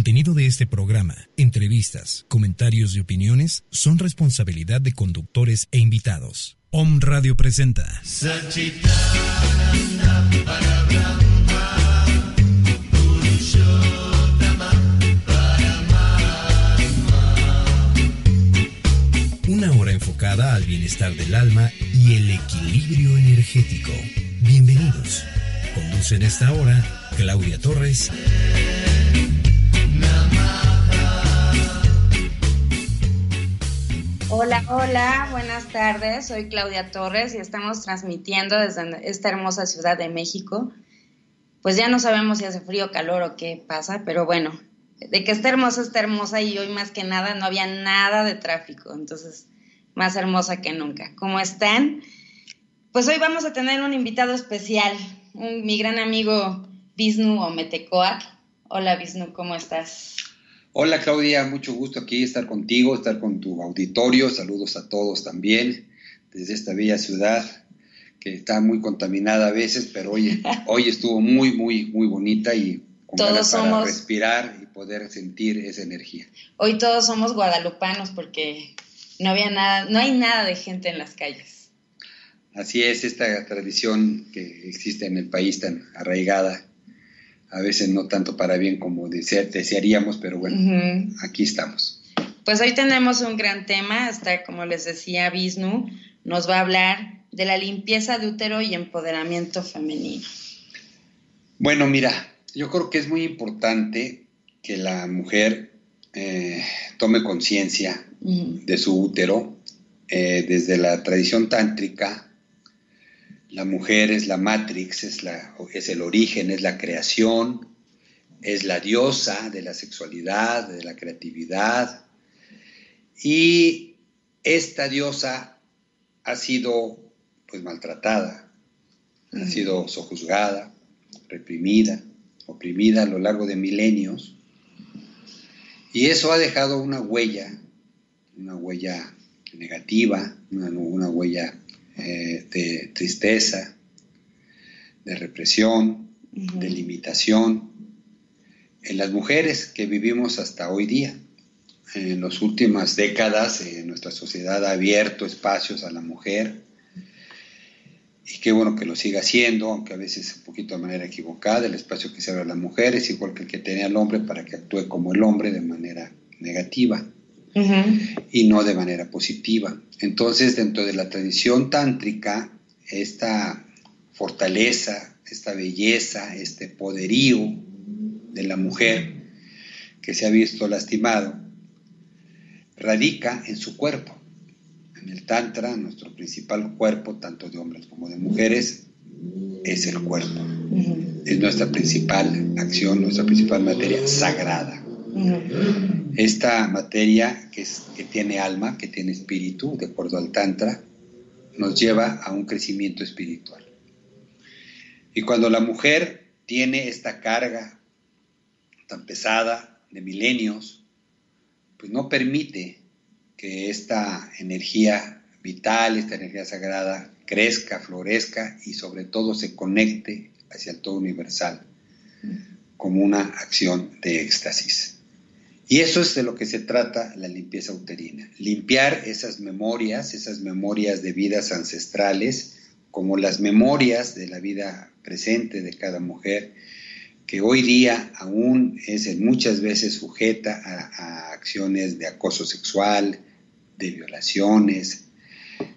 contenido de este programa, entrevistas, comentarios y opiniones son responsabilidad de conductores e invitados. Om Radio presenta. Una hora enfocada al bienestar del alma y el equilibrio energético. Bienvenidos. Conduce en esta hora Claudia Torres. Hola, hola, buenas tardes. Soy Claudia Torres y estamos transmitiendo desde esta hermosa ciudad de México. Pues ya no sabemos si hace frío, calor o qué pasa, pero bueno, de que está hermosa, está hermosa y hoy más que nada no había nada de tráfico, entonces más hermosa que nunca. ¿Cómo están? Pues hoy vamos a tener un invitado especial, mi gran amigo Vishnu Ometecoac. Hola Vishnu, ¿cómo estás? Hola Claudia, mucho gusto aquí estar contigo, estar con tu auditorio. Saludos a todos también desde esta bella ciudad que está muy contaminada a veces, pero hoy, hoy estuvo muy, muy, muy bonita y con todos para respirar y poder sentir esa energía. Hoy todos somos guadalupanos porque no había nada, no hay nada de gente en las calles. Así es, esta tradición que existe en el país tan arraigada a veces no tanto para bien como desearíamos, pero bueno, aquí estamos. Pues hoy tenemos un gran tema, hasta como les decía Vishnu, nos va a hablar de la limpieza de útero y empoderamiento femenino. Bueno, mira, yo creo que es muy importante que la mujer eh, tome conciencia de su útero eh, desde la tradición tántrica la mujer es la matrix, es, la, es el origen, es la creación, es la diosa de la sexualidad, de la creatividad. Y esta diosa ha sido pues maltratada, ha sido sojuzgada, reprimida, oprimida a lo largo de milenios. Y eso ha dejado una huella, una huella negativa, una, una huella eh, de tristeza, de represión, de limitación en las mujeres que vivimos hasta hoy día. En las últimas décadas eh, nuestra sociedad ha abierto espacios a la mujer y qué bueno que lo siga haciendo, aunque a veces un poquito de manera equivocada, el espacio que se abre a la mujer es igual que el que tiene al hombre para que actúe como el hombre de manera negativa y no de manera positiva. Entonces, dentro de la tradición tántrica, esta fortaleza, esta belleza, este poderío de la mujer que se ha visto lastimado, radica en su cuerpo. En el Tantra, nuestro principal cuerpo, tanto de hombres como de mujeres, es el cuerpo. Es nuestra principal acción, nuestra principal materia sagrada. Esta materia que, que tiene alma, que tiene espíritu, de acuerdo al Tantra, nos lleva a un crecimiento espiritual. Y cuando la mujer tiene esta carga tan pesada de milenios, pues no permite que esta energía vital, esta energía sagrada, crezca, florezca y sobre todo se conecte hacia el todo universal como una acción de éxtasis. Y eso es de lo que se trata la limpieza uterina. Limpiar esas memorias, esas memorias de vidas ancestrales, como las memorias de la vida presente de cada mujer, que hoy día aún es muchas veces sujeta a, acciones de acoso sexual, de violaciones,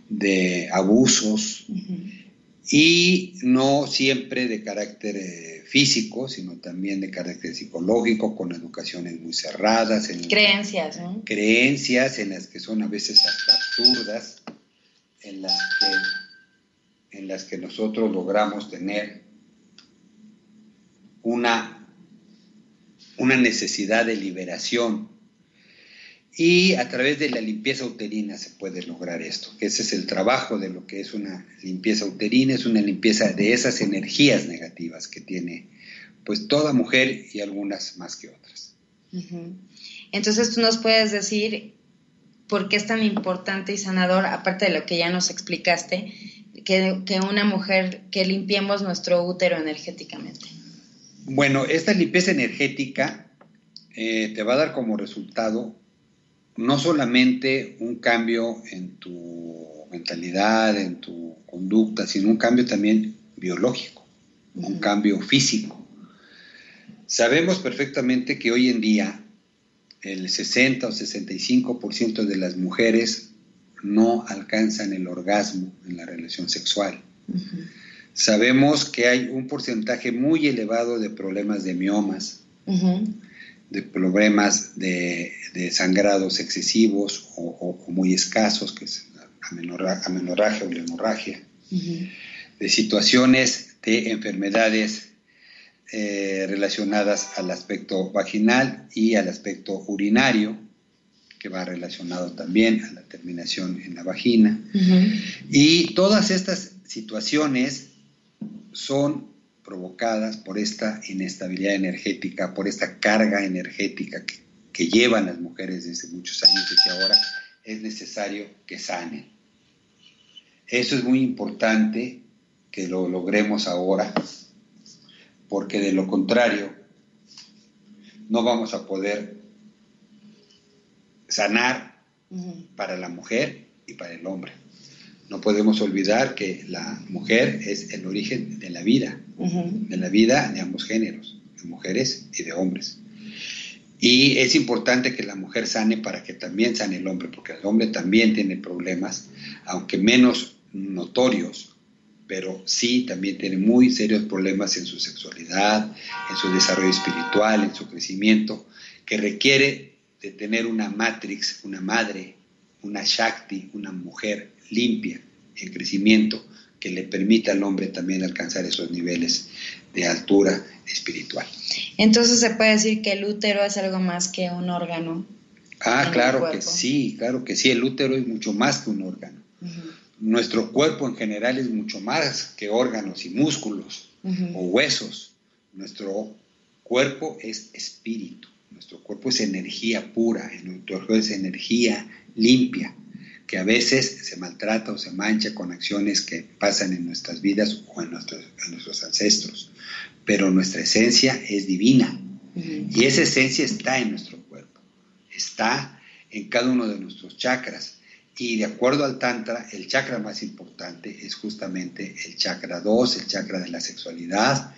de abusos, y no siempre de carácter eh, físico, sino también de carácter psicológico, con educaciones muy cerradas. En creencias, ¿no? Creencias en las que son a veces hasta absurdas, en las que, en las que nosotros logramos tener una, una necesidad de liberación y a través de la limpieza uterina se puede lograr esto, que ese es el trabajo de lo que es una limpieza uterina, es una limpieza de esas energías negativas que tiene pues toda mujer y algunas más que otras. Entonces tú nos puedes decir por qué es tan importante y sanador, aparte de lo que ya nos explicaste, que, que una mujer, que limpiemos nuestro útero energéticamente. Bueno, esta limpieza energética eh, te va a dar como resultado no solamente un cambio en tu mentalidad, en tu conducta, sino un cambio también biológico, un cambio físico. Sabemos perfectamente que hoy en día el 60 o 65% de las mujeres no alcanzan el orgasmo en la relación sexual. Sabemos que hay un porcentaje muy elevado de problemas de miomas, de problemas de, sangrados excesivos o, muy escasos, que es amenorragia o hemorragia, de situaciones de enfermedades eh, relacionadas al aspecto vaginal y al aspecto urinario, que va relacionado también a la terminación en la vagina. Y todas estas situaciones son provocadas por esta inestabilidad energética, por esta carga energética que, llevan las mujeres desde muchos años y que ahora es necesario que sanen. Eso es muy importante que lo logremos ahora, porque de lo contrario no vamos a poder sanar para la mujer y para el hombre. No podemos olvidar que la mujer es el origen de la vida, de la vida de ambos géneros, de mujeres y de hombres. Y es importante que la mujer sane para que también sane el hombre, porque el hombre también tiene problemas, aunque menos notorios, pero sí también tiene muy serios problemas en su sexualidad, en su desarrollo espiritual, en su crecimiento, que requiere de tener una matrix, una madre, una Shakti, una mujer limpia, en crecimiento, que le permita al hombre también alcanzar esos niveles de altura espiritual. Entonces se puede decir que el útero es algo más que un órgano. Ah, claro que sí, claro que sí, el útero es mucho más que un órgano. Nuestro cuerpo en general es mucho más que órganos y músculos o huesos. Nuestro cuerpo es espíritu, nuestro cuerpo es energía pura, nuestro cuerpo es energía limpia que a veces se maltrata o se mancha con acciones que pasan en nuestras vidas o en nuestros, nuestros ancestros. Pero nuestra esencia es divina y esa esencia está en nuestro cuerpo, está en cada uno de nuestros chakras. Y de acuerdo al Tantra, el chakra más importante es justamente el chakra 2, el chakra de la sexualidad,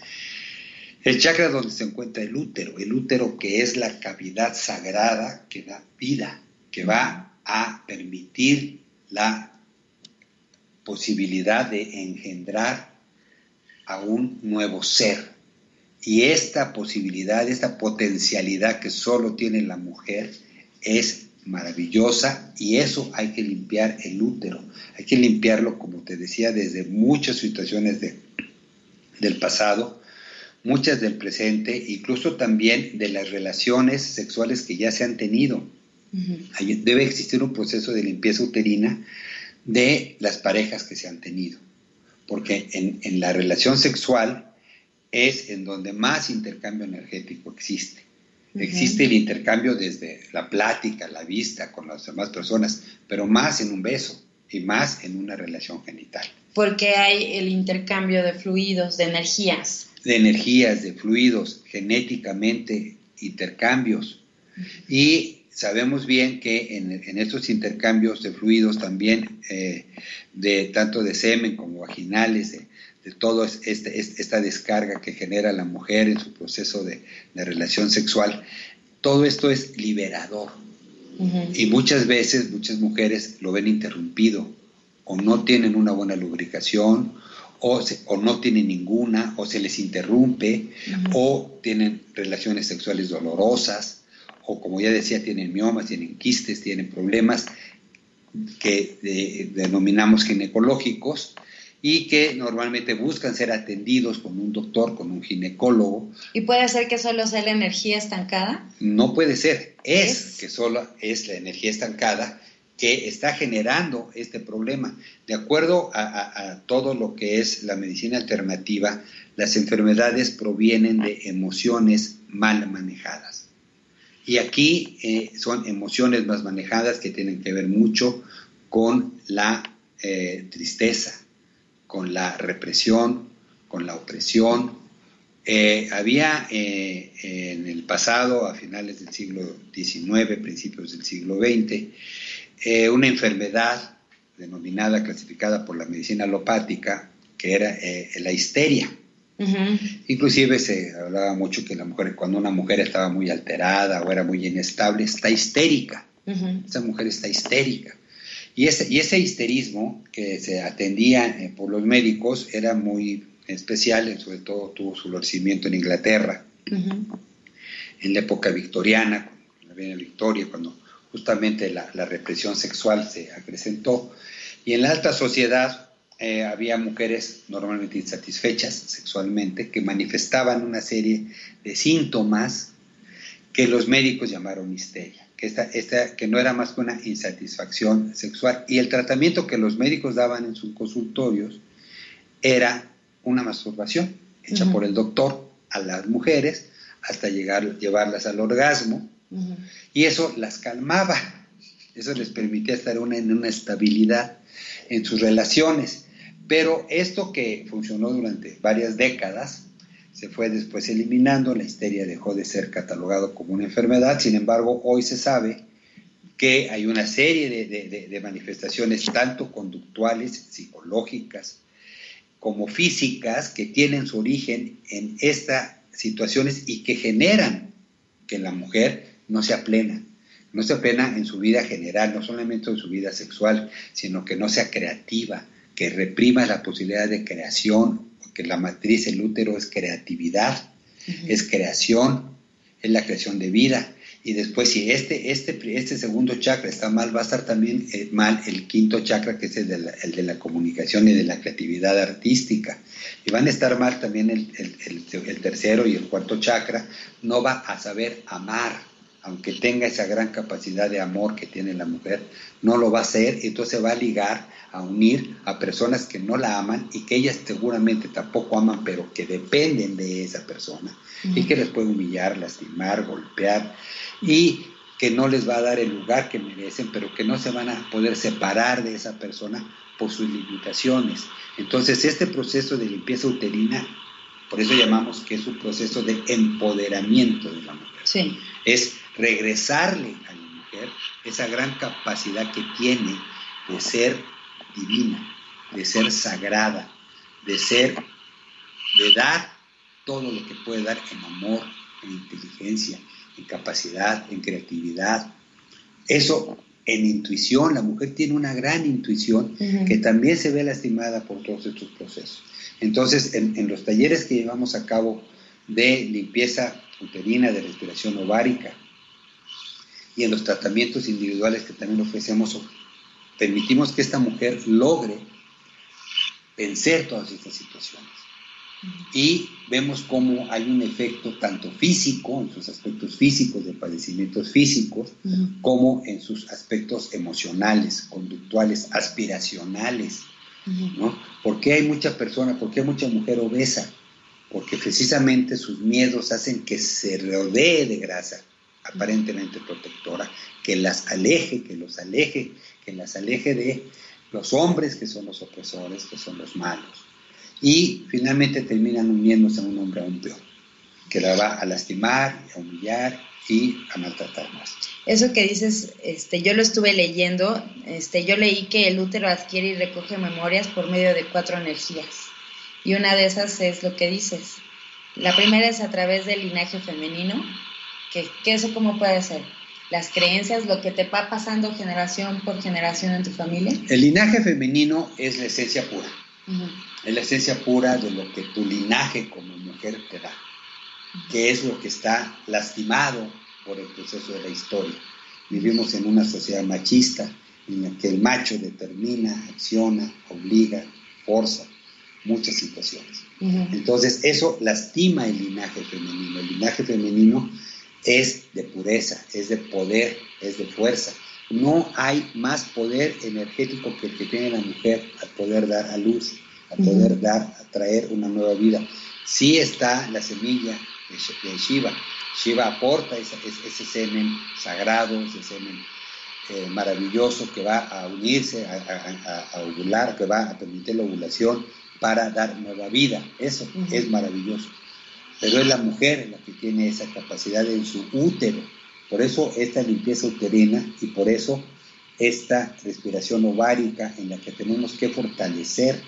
el chakra donde se encuentra el útero, el útero que es la cavidad sagrada que da vida, que va a permitir la posibilidad de engendrar a un nuevo ser. Y esta posibilidad, esta potencialidad que solo tiene la mujer es maravillosa y eso hay que limpiar el útero. Hay que limpiarlo, como te decía, desde muchas situaciones del pasado, muchas del presente, incluso también de las relaciones sexuales que ya se han tenido Debe existir un proceso de limpieza uterina de las parejas que se han tenido, porque en, la relación sexual es en donde más intercambio energético existe. Existe el intercambio desde la plática, la vista con las demás personas, pero más en un beso y más en una relación genital. Porque hay el intercambio de fluidos, de energías. De energías, de fluidos, genéticamente, intercambios. Y sabemos bien que en, estos intercambios de fluidos también, eh, de tanto de semen como vaginales, de, toda este, esta descarga que genera la mujer en su proceso de, relación sexual, todo esto es liberador. Y muchas veces muchas mujeres lo ven interrumpido o no tienen una buena lubricación o, o no tienen ninguna o se les interrumpe o tienen relaciones sexuales dolorosas o como ya decía, tienen miomas, tienen quistes, tienen problemas que denominamos ginecológicos y que normalmente buscan ser atendidos con un doctor, con un ginecólogo. ¿Y puede ser que solo sea la energía estancada? No puede ser, es, que solo es la energía estancada que está generando este problema. De acuerdo a, a, todo lo que es la medicina alternativa, las enfermedades provienen de emociones mal manejadas. Y aquí eh, son emociones más manejadas que tienen que ver mucho con la eh, tristeza, con la represión, con la opresión, Eh, había en el pasado, a finales del siglo XIX, principios del siglo XX, una enfermedad denominada, clasificada por la medicina alopática, que era la histeria. Inclusive se hablaba mucho que la mujer, cuando una mujer estaba muy alterada o era muy inestable, está histérica. Esa mujer está histérica. Y ese, y ese histerismo que se atendía por los médicos era muy especial, sobre todo tuvo su florecimiento en Inglaterra, en la época victoriana, con la Victoria, cuando justamente la, represión sexual se acrecentó. Y en la alta sociedad eh, había mujeres normalmente insatisfechas sexualmente que manifestaban una serie de síntomas que los médicos llamaron histeria, que, esta, esta, que no era más que una insatisfacción sexual. Y el tratamiento que los médicos daban en sus consultorios era una masturbación hecha por el doctor a las mujeres hasta llegar, llevarlas al orgasmo y eso las calmaba, eso les permitía estar en una estabilidad en sus relaciones. Pero esto que funcionó durante varias décadas se fue después eliminando, la histeria dejó de ser catalogado como una enfermedad, sin embargo hoy se sabe que hay una serie de manifestaciones tanto conductuales, psicológicas, como físicas que tienen su origen en estas situaciones y que generan que la mujer no sea plena, no sea plena en su vida general, no solamente en su vida sexual, sino que no sea creativa, que reprima la posibilidad de creación, porque la matriz, el útero es creatividad, es creación, es la creación de vida. Y después, si este, este, este segundo chakra está mal, va a estar también eh, mal el quinto chakra, que es el de, la, el de, la, comunicación y de la creatividad artística. Y van a estar mal también el, el, tercero y el cuarto chakra. No va a saber amar, aunque tenga esa gran capacidad de amor que tiene la mujer, no lo va a hacer. Entonces va a ligar, a unir a personas que no la aman y que ellas seguramente tampoco aman, pero que dependen de esa persona y que les puede humillar, lastimar, golpear y que no les va a dar el lugar que merecen, pero que no se van a poder separar de esa persona por sus limitaciones. Entonces, este proceso de limpieza uterina, por eso llamamos que es un proceso de empoderamiento de la mujer. Es regresarle a la mujer esa gran capacidad que tiene de ser divina, de ser sagrada, de ser, de dar todo lo que puede dar en amor, en inteligencia, en capacidad, en creatividad. Eso en intuición, la mujer tiene una gran intuición que también se ve lastimada por todos estos procesos. Entonces, en, los talleres que llevamos a cabo de limpieza uterina, de respiración ovárica, y en los tratamientos individuales que también ofrecemos, permitimos que esta mujer logre vencer todas estas situaciones y vemos cómo hay un efecto tanto físico, en sus aspectos físicos, de padecimientos físicos, como en sus aspectos emocionales, conductuales, aspiracionales. ¿no? ¿Por qué hay mucha persona, por qué hay mucha mujer obesa? Porque precisamente sus miedos hacen que se rodee de grasa aparentemente protectora, que las aleje, que los aleje, que las aleje de los hombres que son los opresores, que son los malos y finalmente terminan uniéndose a un hombre aún peor, que la va a lastimar, a humillar y a maltratar más. Eso que dices, este, yo lo estuve leyendo, este, yo leí que el útero adquiere y recoge memorias por medio de cuatro energías. Y una de esas es lo que dices. La primera es a través del linaje femenino, que, que eso cómo puede ser. Las creencias, lo que te va pasando generación por generación en tu familia. El linaje femenino es la esencia pura. Es la esencia pura de lo que tu linaje como mujer te da, que es lo que está lastimado por el proceso de la historia. Vivimos en una sociedad machista en la que el macho determina, acciona, obliga, forza muchas situaciones. Entonces, eso lastima el linaje femenino. El linaje femenino es de pureza, es de poder, es de fuerza. No hay más poder energético que el que tiene la mujer al poder dar a luz, a poder dar, a traer una nueva vida. Sí está la semilla de Shiva. Shiva aporta ese, ese semen sagrado, ese semen eh, maravilloso que va a unirse, a, ovular, que va a permitir la ovulación para dar nueva vida. Eso es maravilloso. Pero es la mujer la que tiene esa capacidad en su útero. Por eso esta limpieza uterina y por eso esta respiración ovárica en la que tenemos que fortalecer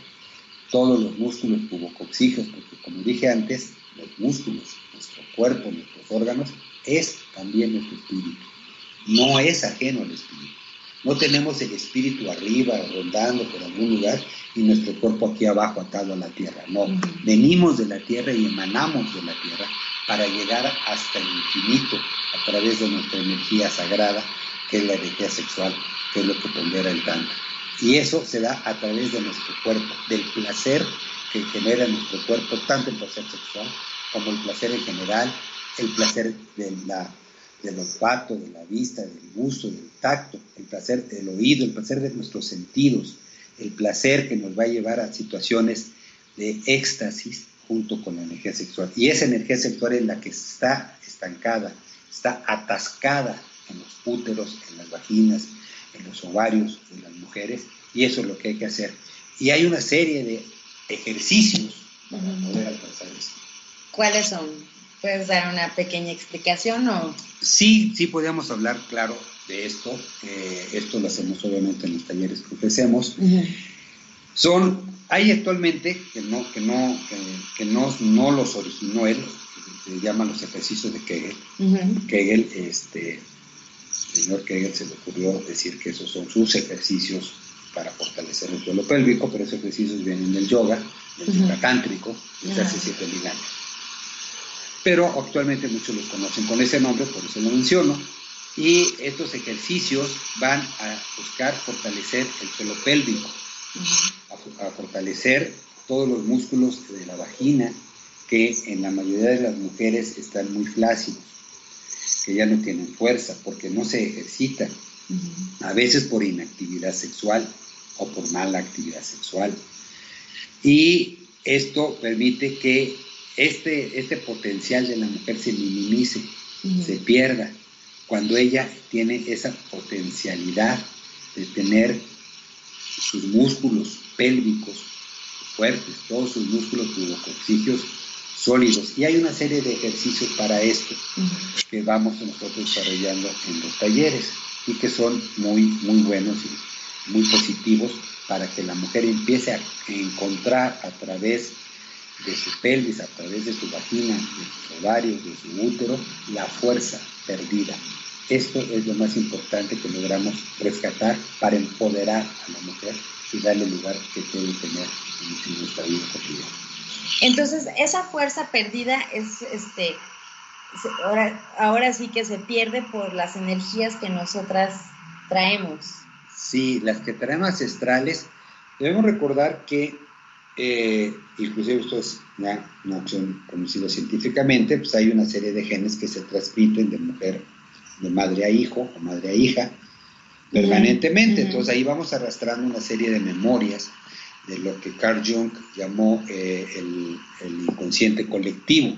todos los músculos pubocoxígeos, porque como dije antes, los músculos, nuestro cuerpo, nuestros órganos, es también nuestro espíritu. No es ajeno al espíritu. No tenemos el espíritu arriba, rondando por algún lugar, y nuestro cuerpo aquí abajo atado a la tierra. No, venimos de la tierra y emanamos de la tierra para llegar hasta el infinito a través de nuestra energía sagrada, que es la energía sexual, que es lo que pondera el tanto. Y eso se da a través de nuestro cuerpo, del placer que genera nuestro cuerpo, tanto el placer sexual como el placer en general, el placer de la, del olfato, de la vista, del gusto, del tacto, el placer del oído, el placer de nuestros sentidos, el placer que nos va a llevar a situaciones de éxtasis junto con la energía sexual. Y esa energía sexual es la que está estancada, está atascada en los úteros, en las vaginas, en los ovarios de las mujeres, y eso es lo que hay que hacer. Y hay una serie de ejercicios para poder alcanzar eso. ¿Cuáles son? ¿Puedes dar una pequeña explicación o...? Sí, sí podríamos hablar, claro, de esto. esto lo hacemos obviamente en los talleres que ofrecemos. Son, hay actualmente, que no, que no, que, no, no, los originó él, se llaman los ejercicios de Kegel. Kegel, este, el señor Kegel se le ocurrió decir que esos son sus ejercicios para fortalecer el suelo pélvico, pero esos ejercicios vienen del yoga, del yoga cántrico, desde hace 7000 años. Pero actualmente muchos los conocen con ese nombre, por eso lo menciono. Y estos ejercicios van a buscar fortalecer el suelo pélvico, a, fortalecer todos los músculos de la vagina, que en la mayoría de las mujeres están muy flácidos, que ya no tienen fuerza porque no se ejercitan, a veces por inactividad sexual o por mala actividad sexual. Y esto permite que este, este potencial de la mujer se minimice, se pierda cuando ella tiene esa potencialidad de tener sus músculos pélvicos fuertes, todos sus músculos pubocoxígeos sólidos. Y hay una serie de ejercicios para esto que vamos nosotros desarrollando en los talleres y que son muy, muy buenos y muy positivos para que la mujer empiece a encontrar a través de su pelvis, a través de su vagina, de sus ovarios, de su útero, la fuerza perdida. Esto es lo más importante que logramos rescatar para empoderar a la mujer y darle el lugar que debe tener en, nuestra vida cotidiana. Entonces, esa fuerza perdida es, este, ahora, ahora sí que se pierde por las energías que nosotras traemos. Sí, las que traemos ancestrales. Debemos recordar que eh, inclusive esto es una, opción conocida científicamente, pues hay una serie de genes que se transmiten de mujer, de madre a hijo o madre a hija, permanentemente. Entonces ahí vamos arrastrando una serie de memorias de lo que Carl Jung llamó eh, el, inconsciente colectivo.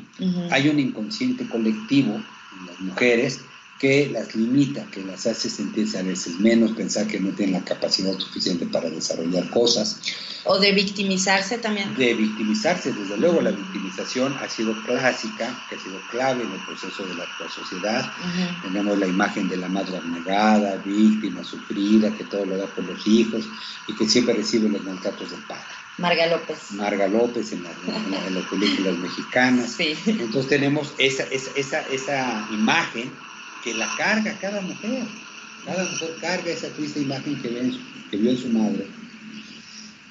Hay un inconsciente colectivo en las mujeres que las limita, que las hace sentirse a veces menos, pensar que no tienen la capacidad suficiente para desarrollar cosas. O de victimizarse también. De victimizarse, desde luego la victimización ha sido clásica, que ha sido clave en el proceso de la actual sociedad. Tenemos la imagen de la madre abnegada, víctima, sufrida, que todo lo da por los hijos y que siempre recibe los maltratos del padre. Marga López. Marga López en, las películas mexicanas. Sí. Entonces tenemos esa, esa, esa, esa imagen que la carga cada mujer. Cada mujer carga esa triste imagen que, que vio en su madre.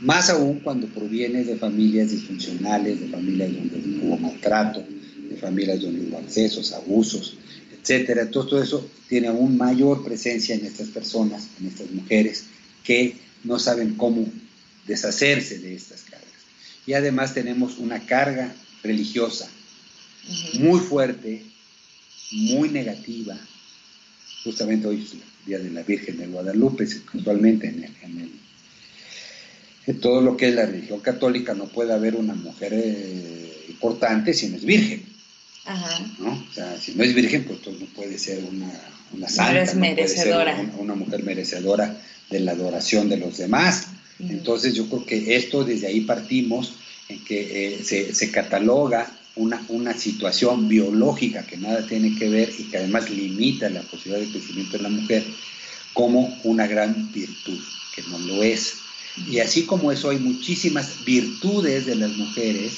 Más aún cuando proviene de familias disfuncionales, de familias donde hubo maltrato, de familias donde hubo accesos, abusos, etc. Entonces todo eso tiene aún mayor presencia en estas personas, en estas mujeres, que no saben cómo deshacerse de estas cargas. Y además tenemos una carga religiosa muy fuerte muy negativa. Justamente hoy es el Día de la Virgen de Guadalupe, actualmente en, en, en, todo lo que es la religión católica no puede haber una mujer eh, importante si no es virgen. ¿no? O sea, si no es virgen, pues no puede ser una, una santa, no merecedora. Puede ser una, mujer merecedora de la adoración de los demás. Entonces yo creo que esto desde ahí partimos en que eh, se, se cataloga una, una situación biológica que nada tiene que ver y que además limita la posibilidad de crecimiento de la mujer como una gran virtud, que no lo es. Y así como eso hay muchísimas virtudes de las mujeres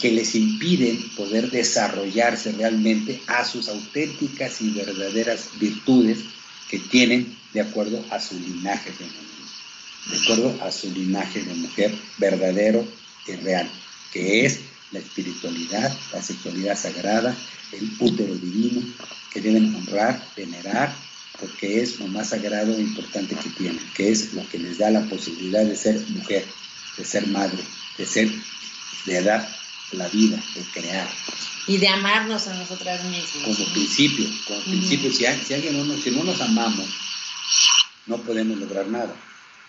que les impiden poder desarrollarse realmente a sus auténticas y verdaderas virtudes que tienen de acuerdo a su linaje femenino, de acuerdo a su linaje de mujer verdadero y real, que es la espiritualidad, la sexualidad sagrada, el útero divino, que deben honrar, venerar, porque es lo más sagrado e importante que tienen, que es lo que les da la posibilidad de ser mujer, de ser madre, de ser, de dar la vida, de crear. Y de amarnos a nosotras mismas. Como principio, como principio, si, alguien no, si no nos amamos, no podemos lograr nada,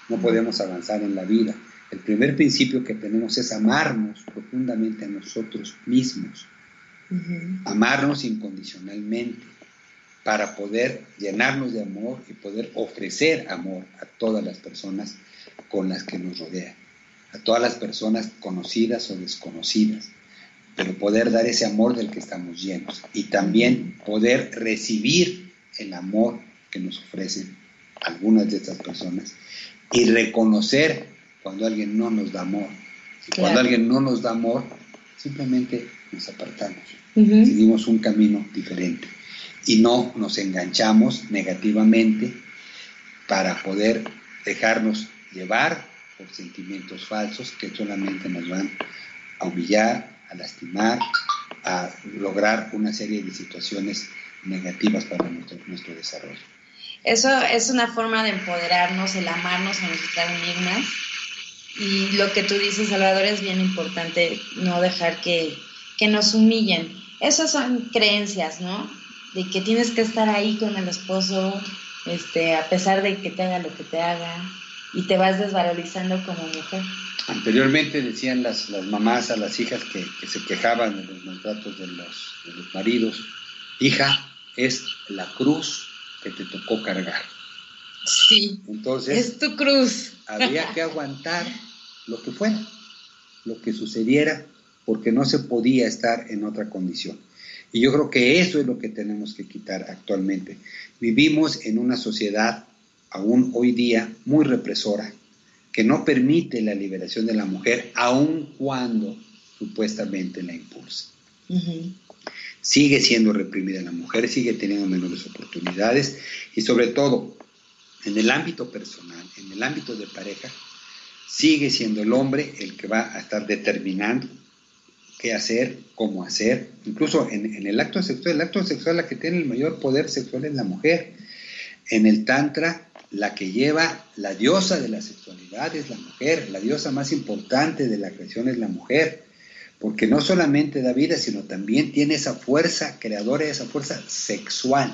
no podemos avanzar en la vida. El primer principio que tenemos es amarnos profundamente a nosotros mismos, amarnos incondicionalmente para poder llenarnos de amor y poder ofrecer amor a todas las personas con las que nos rodean a todas las personas conocidas o desconocidas, pero poder dar ese amor del que estamos llenos y también poder recibir el amor que nos ofrecen algunas de estas personas y reconocer cuando alguien no nos da amor. Y cuando alguien no nos da amor, simplemente nos apartamos, seguimos un camino diferente y no nos enganchamos negativamente para poder dejarnos llevar por sentimientos falsos que solamente nos van a humillar, a lastimar, a lograr una serie de situaciones negativas para nuestro, nuestro desarrollo. Eso es una forma de empoderarnos, el amarnos a nosotras mismas. Y lo que tú dices, Salvador, es bien importante no dejar que, que nos humillen. Esas son creencias, ¿no? De que tienes que estar ahí con el esposo, este, a pesar de que te haga lo que te haga, y te vas desvalorizando como mujer. Anteriormente decían las, las mamás a las hijas que, se quejaban de los maltratos de los, de los maridos, hija, es la cruz que te tocó cargar. Sí. Entonces. Es tu cruz. Había que aguantar lo que fuera, lo que sucediera, porque no se podía estar en otra condición. Y yo creo que eso es lo que tenemos que quitar actualmente. Vivimos en una sociedad aún hoy día muy represora, que no permite la liberación de la mujer, aun cuando supuestamente la impulsa. Sigue siendo reprimida la mujer, sigue teniendo menores oportunidades y sobre todo en el ámbito personal, en el ámbito de pareja, sigue siendo el hombre el que va a estar determinando qué hacer, cómo hacer, incluso en, en, el acto sexual, el acto sexual la que tiene el mayor poder sexual es la mujer. En el tantra la que lleva la diosa de la sexualidad es la mujer, la diosa más importante de la creación es la mujer, porque no solamente da vida, sino también tiene esa fuerza creadora, esa fuerza sexual,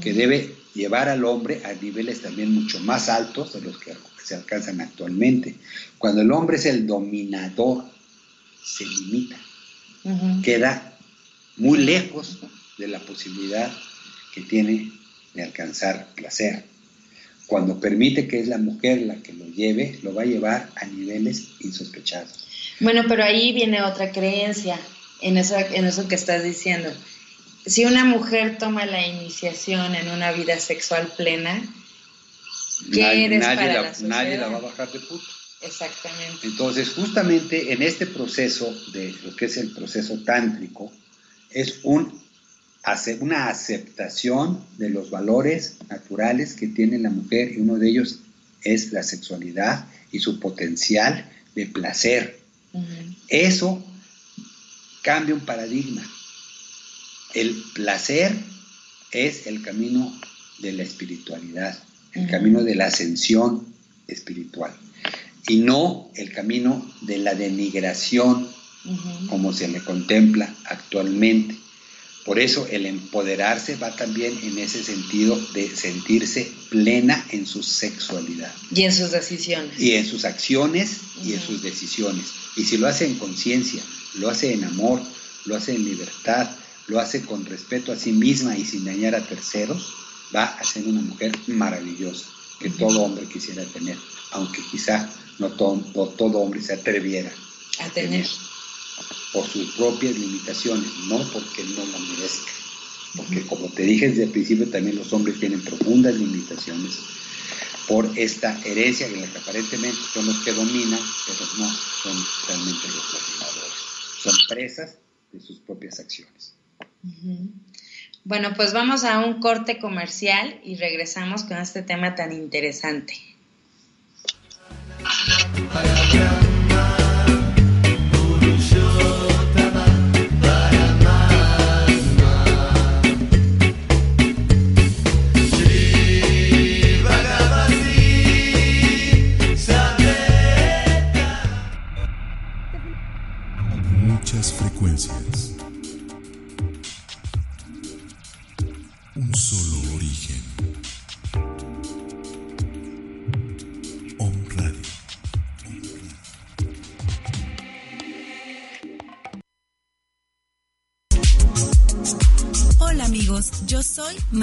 que debe llevar al hombre a niveles también mucho más altos de los que se alcanzan actualmente. Cuando el hombre es el dominador, se limita, queda muy lejos de la posibilidad que tiene de alcanzar placer cuando permite que es la mujer la que lo lleve, lo va a llevar a niveles insospechados. Bueno, pero ahí viene otra creencia en eso, en eso que estás diciendo. Si una mujer toma la iniciación en una vida sexual plena, ¿qué nadie, eres para la, Nadie la va a bajar de puto. Exactamente. Entonces, justamente en este proceso de lo que es el proceso tántrico, es un una aceptación de los valores naturales que tiene la mujer y uno de ellos es la sexualidad y su potencial de placer. Eso cambia un paradigma. El placer es el camino de la espiritualidad, el camino de la ascensión espiritual y no el camino de la denigración como se le contempla actualmente. Por eso el empoderarse va también en ese sentido de sentirse plena en su sexualidad. Y en sus decisiones. Y en sus acciones y en sus decisiones. Y si lo hace en conciencia, lo hace en amor, lo hace en libertad, lo hace con respeto a sí misma y sin dañar a terceros, va a ser una mujer maravillosa que todo hombre quisiera tener, aunque quizá no todo, todo hombre se atreviera a tener. por sus propias limitaciones, no porque no lo merezca. Porque como te dije desde el principio, también los hombres tienen profundas limitaciones por esta herencia en la que aparentemente son los que dominan, pero no son realmente los dominadores. Son presas de sus propias acciones. Bueno, pues vamos a un corte comercial y regresamos con este tema tan interesante.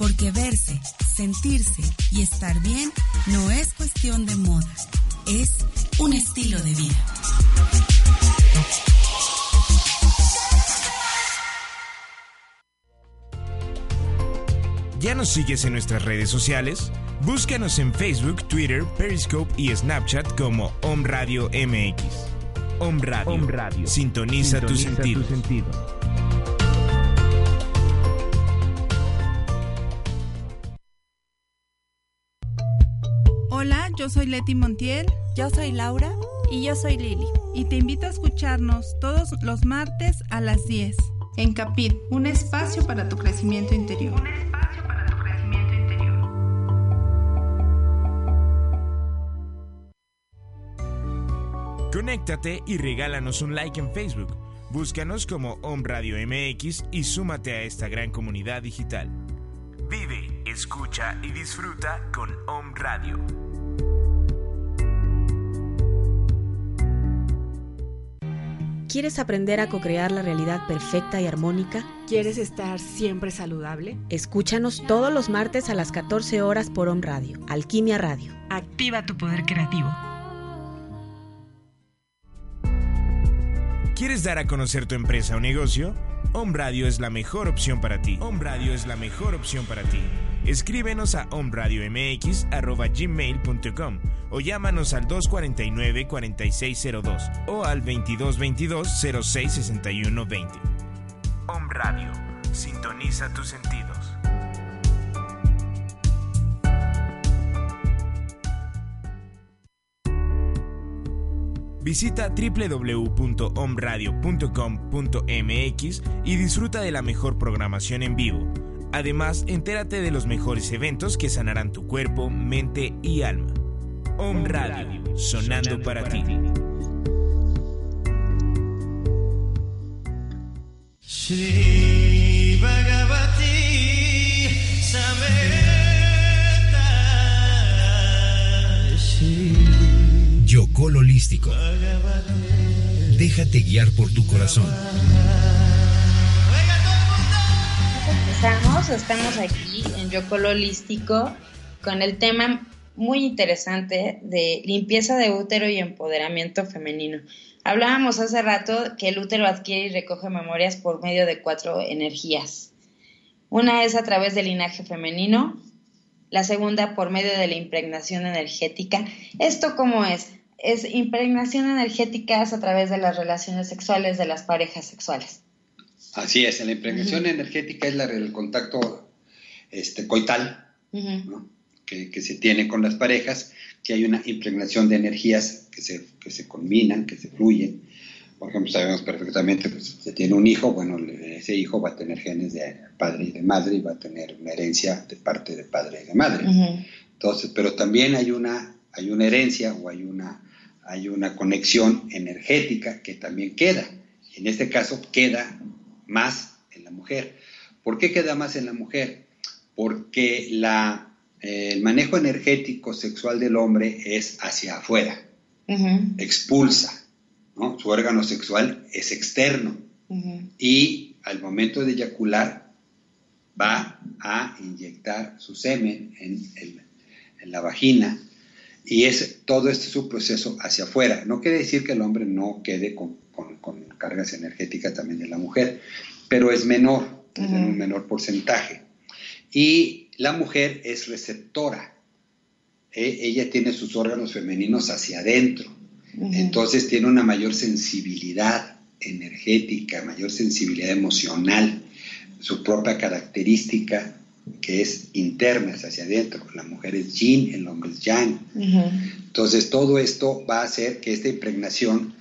porque verse sentirse y estar bien no es cuestión de moda, es un estilo de vida. ¿Ya nos sigues en nuestras redes sociales? Búscanos en Facebook, Twitter, Periscope y Snapchat como Om Radio MX. Om Radio. Sintoniza, tu sentido. Yo soy Leti Montiel. Yo soy Laura. Y yo soy Lili. Y te invito a escucharnos todos los martes a las 10 en Capit, un espacio para tu crecimiento interior. Un espacio para tu crecimiento interior. Conéctate y regálanos un like en Facebook. Búscanos como Om Radio MX y súmate a esta gran comunidad digital. Vive, escucha y disfruta con Om Radio. ¿Quieres aprender a co-crear la realidad perfecta y armónica? ¿Quieres estar siempre saludable? Escúchanos todos los martes a las 14 horas por Om Radio, Alquimia Radio. Activa tu poder creativo. ¿Quieres dar a conocer tu empresa o negocio? Om Radio es la mejor opción para ti. Om Radio es la mejor opción para ti. Escríbenos a omradiomx.gmail.com o llámanos al 249-4602 o al 2222-066120. Om Radio. Sintoniza tus sentidos. Visita www.omradio.com.mx y disfruta de la mejor programación en vivo Además, entérate de los mejores eventos que sanarán tu cuerpo, mente y alma. Om Radio, sonando para ti. Yocol Holístico. Déjate guiar por tu corazón. Estamos aquí en Yocolo Holístico con el tema muy interesante de limpieza de útero y empoderamiento femenino. Hablábamos hace rato que el útero adquiere y recoge memorias por medio de cuatro energías. Una es a través del linaje femenino, la segunda por medio de la impregnación energética. ¿Esto cómo es? Es impregnación energética a través de las relaciones sexuales de las parejas sexuales. Así es, la impregnación energética es la, el contacto este, coital que, se tiene con las parejas, que hay una impregnación de energías que se, que se combinan, que se fluyen. Por ejemplo, sabemos perfectamente que si se tiene un hijo, bueno, ese hijo va a tener genes de padre y de madre y va a tener una herencia de parte de padre y de madre. Entonces, pero también hay una, hay una herencia o hay una, hay una conexión energética que también queda. En este caso queda más en la mujer. ¿Por qué queda más en la mujer? Porque la, eh, el manejo energético sexual del hombre es hacia afuera, expulsa, ¿no? su órgano sexual es externo y al momento de eyacular va a inyectar su semen en, en la vagina y es, todo este es un proceso hacia afuera. No quiere decir que el hombre no quede con, cargas energéticas también de la mujer, pero es menor, en un menor porcentaje. Y la mujer es receptora. ¿eh? Ella tiene sus órganos femeninos hacia adentro. Entonces tiene una mayor sensibilidad energética, mayor sensibilidad emocional, su propia característica que es interna, hacia adentro. La mujer es yin, el hombre es yang. Entonces, todo esto va a hacer que esta impregnación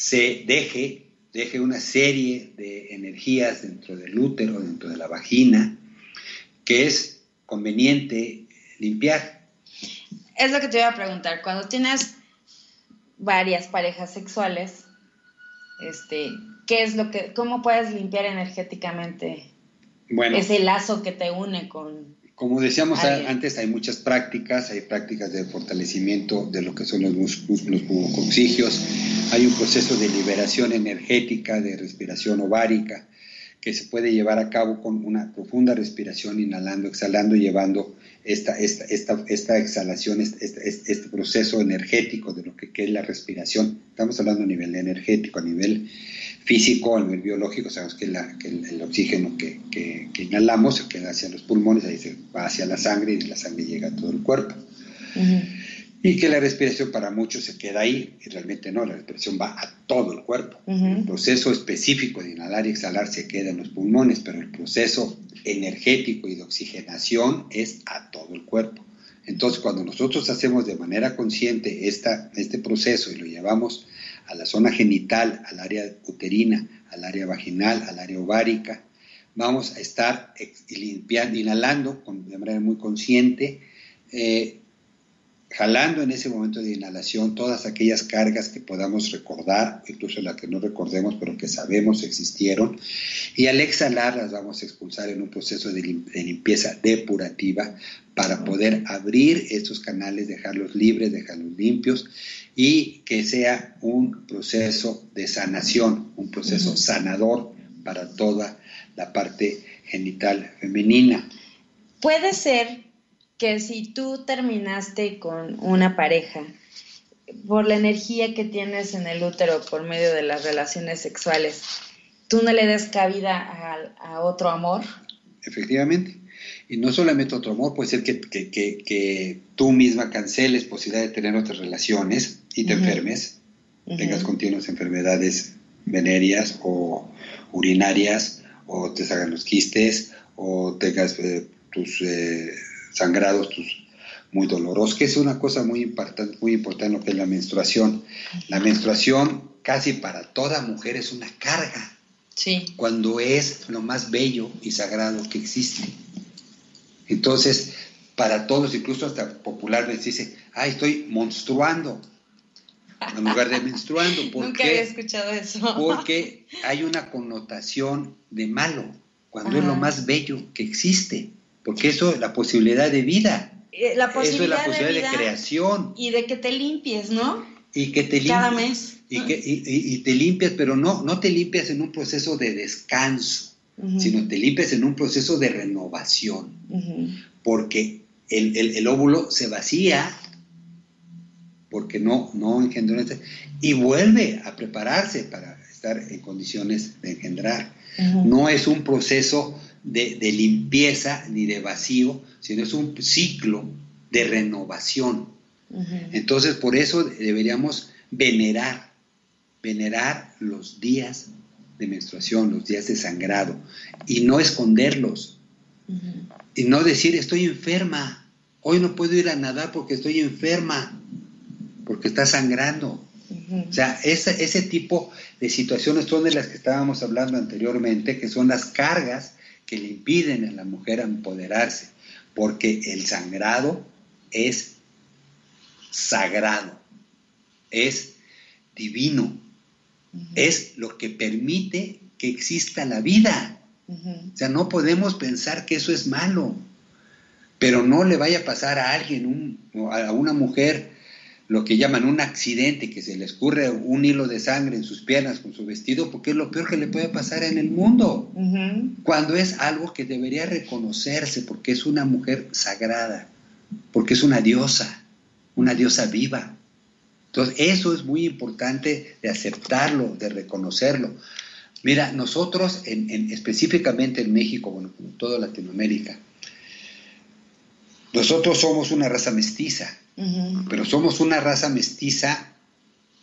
se deje, deje una serie de energías dentro del útero, dentro de la vagina, que es conveniente limpiar. Es lo que te iba a preguntar. Cuando tienes varias parejas sexuales, este, ¿qué es lo que, cómo puedes limpiar energéticamente bueno, ese lazo que te une con... Como decíamos antes, hay muchas prácticas, hay prácticas de fortalecimiento de lo que son los músculos bucoxigios, hay un proceso de liberación energética, de respiración ovárica, que se puede llevar a cabo con una profunda respiración, inhalando, exhalando, llevando esta, esta, esta, esta exhalación, este, este, este, proceso energético de lo que, que, es la respiración. Estamos hablando a nivel energético, a nivel físico, a nivel biológico, sabemos que, el, oxígeno que, inhalamos se queda hacia los pulmones, ahí se va hacia la sangre y la sangre llega a todo el cuerpo. Y que la respiración para muchos se queda ahí, y realmente no, la respiración va a todo el cuerpo. El proceso específico de inhalar y exhalar se queda en los pulmones, pero el proceso energético y de oxigenación es a todo el cuerpo. Entonces, cuando nosotros hacemos de manera consciente esta, este proceso y lo llevamos a la zona genital, al área uterina, al área vaginal, al área ovárica. Vamos a estar limpiando, inhalando de manera muy consciente, eh, jalando en ese momento de inhalación todas aquellas cargas que podamos recordar, incluso las que no recordemos, pero que sabemos existieron, y al exhalar las vamos a expulsar en un proceso de, limpieza depurativa para poder abrir estos canales, dejarlos libres, dejarlos limpios y que sea un proceso de sanación, un proceso sanador para toda la parte genital femenina. Puede ser que si tú terminaste con una pareja, por la energía que tienes en el útero por medio de las relaciones sexuales, tú no le des cabida a, otro amor. Efectivamente. Y no solamente otro amor, puede ser que, que, tú misma canceles posibilidad de tener otras relaciones y te enfermes, tengas continuas enfermedades venéreas o urinarias, o te salgan los quistes, o tengas eh, tus eh, sangrados tus, muy dolorosos, que es una cosa muy importante, muy importante lo que es la menstruación. La menstruación casi para toda mujer es una carga. Sí. Cuando es lo más bello y sagrado que existe. Entonces, para todos, incluso hasta popularmente dice, ay, estoy monstruando, en lugar de menstruando. Nunca había escuchado eso. Porque hay una connotación de malo, cuando es lo más bello que existe porque eso es la posibilidad de vida. Eh, la posibilidad eso es la posibilidad de, creación. Y de que te limpies, ¿no? Y que te limpies. Cada mes. Y, que, y, te limpias, pero no, no te limpias en un proceso de descanso, sino te limpias en un proceso de renovación. Porque el, el, óvulo se vacía porque no, no engendró y vuelve a prepararse para estar en condiciones de engendrar. No es un proceso de, limpieza ni de vacío, sino es un ciclo de renovación. Entonces, por eso deberíamos venerar, venerar los días de menstruación, los días de sangrado, y no esconderlos, y no decir estoy enferma, hoy no puedo ir a nadar porque estoy enferma, porque está sangrando. O sea, ese, ese tipo de situaciones son de las que estábamos hablando anteriormente, que son las cargas que le impiden a la mujer empoderarse, porque el sangrado es sagrado, es divino, es lo que permite que exista la vida. O sea, no podemos pensar que eso es malo, pero no le vaya a pasar a alguien, a una mujer, lo que llaman un accidente, que se le escurre un hilo de sangre en sus piernas con su vestido, porque es lo peor que le puede pasar en el mundo, cuando es algo que debería reconocerse, porque es una mujer sagrada, porque es una diosa, una diosa viva. Entonces, eso es muy importante de aceptarlo, de reconocerlo. Mira, nosotros, en, específicamente en México, bueno, como toda Latinoamérica, nosotros somos una raza mestiza, pero somos una raza mestiza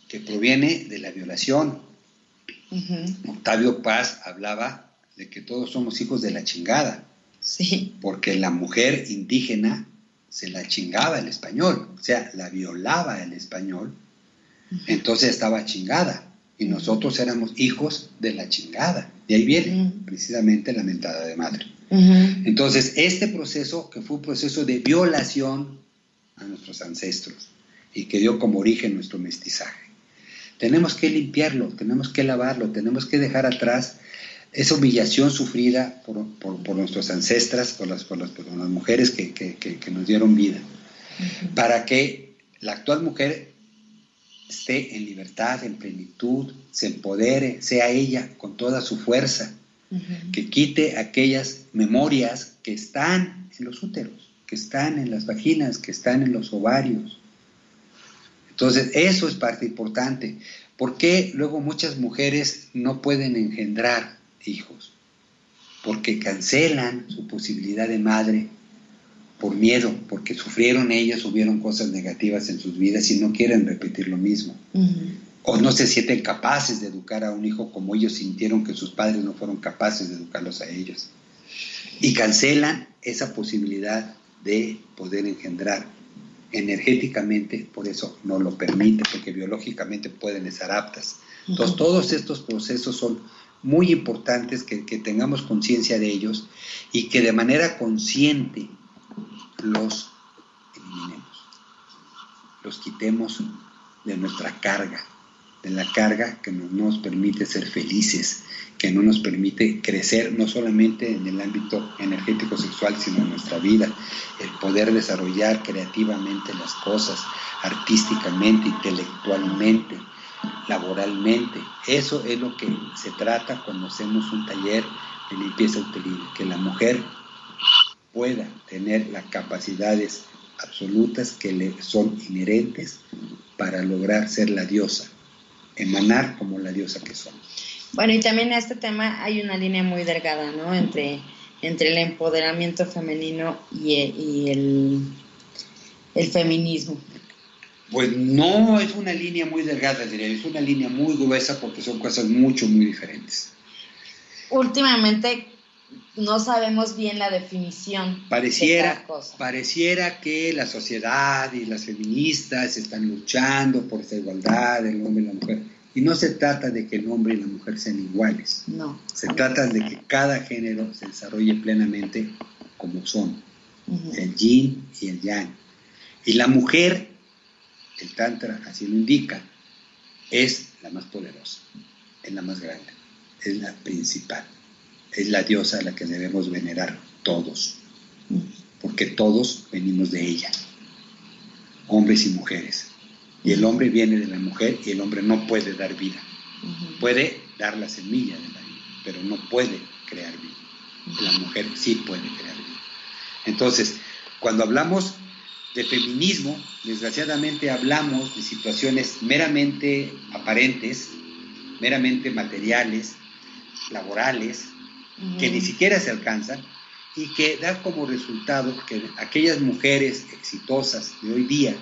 que proviene de la violación. Octavio Paz hablaba de que todos somos hijos de la chingada. Sí. Porque la mujer indígena se la chingaba el español, o sea, la violaba el español, entonces estaba chingada. Y nosotros éramos hijos de la chingada. Y ahí viene precisamente la mentada de madre. Entonces, este proceso, que fue un proceso de violación a nuestros ancestros y que dio como origen nuestro mestizaje, tenemos que limpiarlo, tenemos que lavarlo, tenemos que dejar atrás esa humillación sufrida por, por, nuestras ancestras, por las, por las, mujeres que, que, que, nos dieron vida, para que la actual mujer esté en libertad, en plenitud, se empodere, sea ella con toda su fuerza, que quite aquellas memorias que están en los úteros, que están en las vaginas, que están en los ovarios. Entonces, eso es parte importante. ¿Por qué luego muchas mujeres no pueden engendrar hijos? Porque cancelan su posibilidad de madre por miedo, porque sufrieron ellas, hubieron cosas negativas en sus vidas y no quieren repetir lo mismo. O no se sienten capaces de educar a un hijo como ellos sintieron que sus padres no fueron capaces de educarlos a ellos. Y cancelan esa posibilidad de poder engendrar energéticamente, por eso no lo permite, porque biológicamente pueden estar aptas. Entonces, todos estos procesos son muy importantes que, que tengamos conciencia de ellos y que de manera consciente los eliminemos, los quitemos de nuestra carga, de la carga que no nos permite ser felices, que no nos permite crecer no solamente en el ámbito energético sexual, sino en nuestra vida, el poder desarrollar creativamente las cosas, artísticamente, intelectualmente, laboralmente. Eso es lo que se trata cuando hacemos un taller de limpieza uterina, que la mujer pueda tener las capacidades absolutas que le son inherentes para lograr ser la diosa, emanar como la diosa que son. Bueno, y también en este tema hay una línea muy delgada, ¿no? Entre, entre el empoderamiento femenino y, el, el feminismo. Pues no es una línea muy delgada, diría, es una línea muy gruesa porque son cosas mucho, muy diferentes. Últimamente no sabemos bien la definición. Pareciera, pareciera que la sociedad y las feministas están luchando por esa igualdad del hombre y la mujer. Y no se trata de que el hombre y la mujer sean iguales. No. Se trata de que cada género se desarrolle plenamente como son. El yin y el yang. Y la mujer, el tantra así lo indica, es la más poderosa, es la más grande, es la principal es la diosa a la que debemos venerar todos, porque todos venimos de ella, hombres y mujeres. Y el hombre viene de la mujer y el hombre no puede dar vida. Puede dar la semilla de la vida, pero no puede crear vida. La mujer sí puede crear vida. Entonces, cuando hablamos de feminismo, desgraciadamente hablamos de situaciones meramente aparentes, meramente materiales, laborales, que ni siquiera se alcanzan y que da como resultado que aquellas mujeres exitosas de hoy día,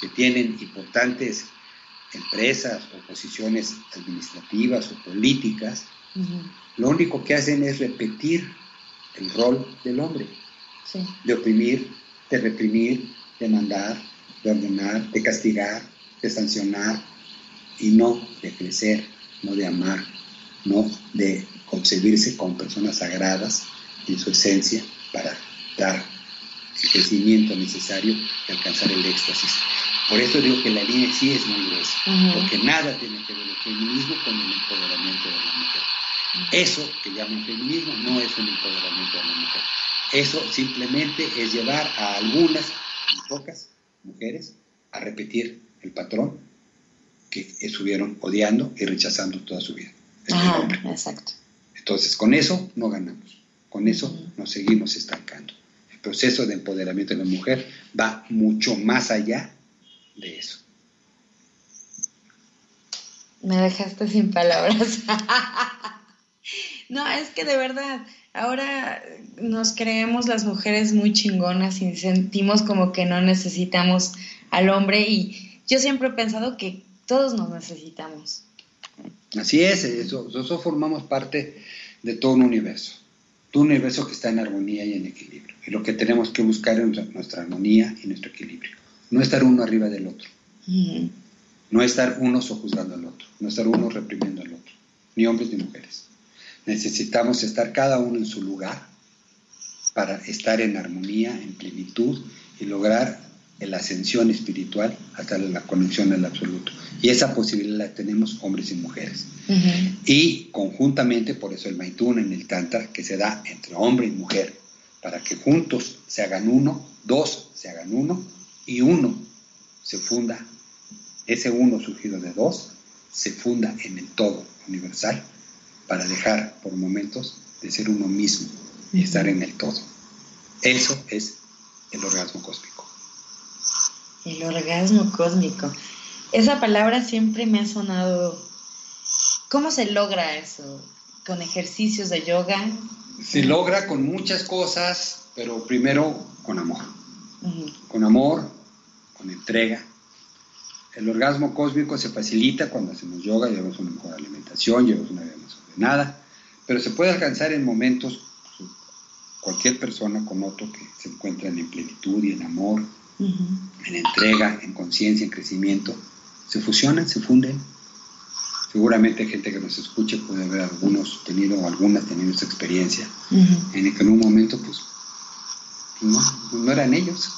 que tienen importantes empresas o posiciones administrativas o políticas, lo único que hacen es repetir el rol del hombre, de oprimir, de reprimir, de mandar, de ordenar, de castigar, de sancionar, y no de crecer, no de amar, no de concebirse como personas sagradas en su esencia para dar el crecimiento necesario y alcanzar el éxtasis. Por eso digo que la línea sí es muy gruesa, porque nada tiene que ver el feminismo con el empoderamiento de la mujer. Eso que llaman feminismo no es un empoderamiento de la mujer. Eso simplemente es llevar a algunas, pocas mujeres, a repetir el patrón que estuvieron odiando y rechazando toda su vida. Ajá, exacto. Entonces, con eso no ganamos, con eso nos seguimos estancando. El proceso de empoderamiento de la mujer va mucho más allá de eso. Me dejaste sin palabras. no, es que de verdad, ahora nos creemos las mujeres muy chingonas y sentimos como que no necesitamos al hombre y yo siempre he pensado que todos nos necesitamos. Así es, eso, nosotros formamos parte de todo un universo, todo un universo que está en armonía y en equilibrio. Y lo que tenemos que buscar es nuestra, armonía y nuestro equilibrio, no estar uno arriba del otro. No estar uno sojuzgando al otro, no estar uno reprimiendo al otro, ni hombres ni mujeres. Necesitamos estar cada uno en su lugar para estar en armonía, en plenitud y lograr la ascensión espiritual hasta la conexión al absoluto. Y esa posibilidad la tenemos hombres y mujeres. Y conjuntamente, por eso el Maitún en el Tantra, que se da entre hombre y mujer, para que juntos se hagan uno, dos se hagan uno, y uno se funda ese uno surgido de dos se funda en el todo universal para dejar por momentos de ser uno mismo y estar en el todo. Eso es el orgasmo cósmico. El orgasmo cósmico. Esa palabra siempre me ha sonado. ¿Cómo se logra eso? ¿Con ejercicios de yoga? Se logra con muchas cosas, pero primero con amor. Con amor, con entrega, el orgasmo cósmico se facilita cuando hacemos yoga, llevamos una mejor alimentación, llevamos una vida más ordenada, pero se puede alcanzar en momentos pues, cualquier persona con otro que se encuentra en plenitud y en amor, en entrega, en conciencia, en crecimiento, se fusionan, se funden. Seguramente gente que nos escuche puede haber algunos tenido, algunas tenido esa experiencia, en el que en un momento pues no, eran ellos,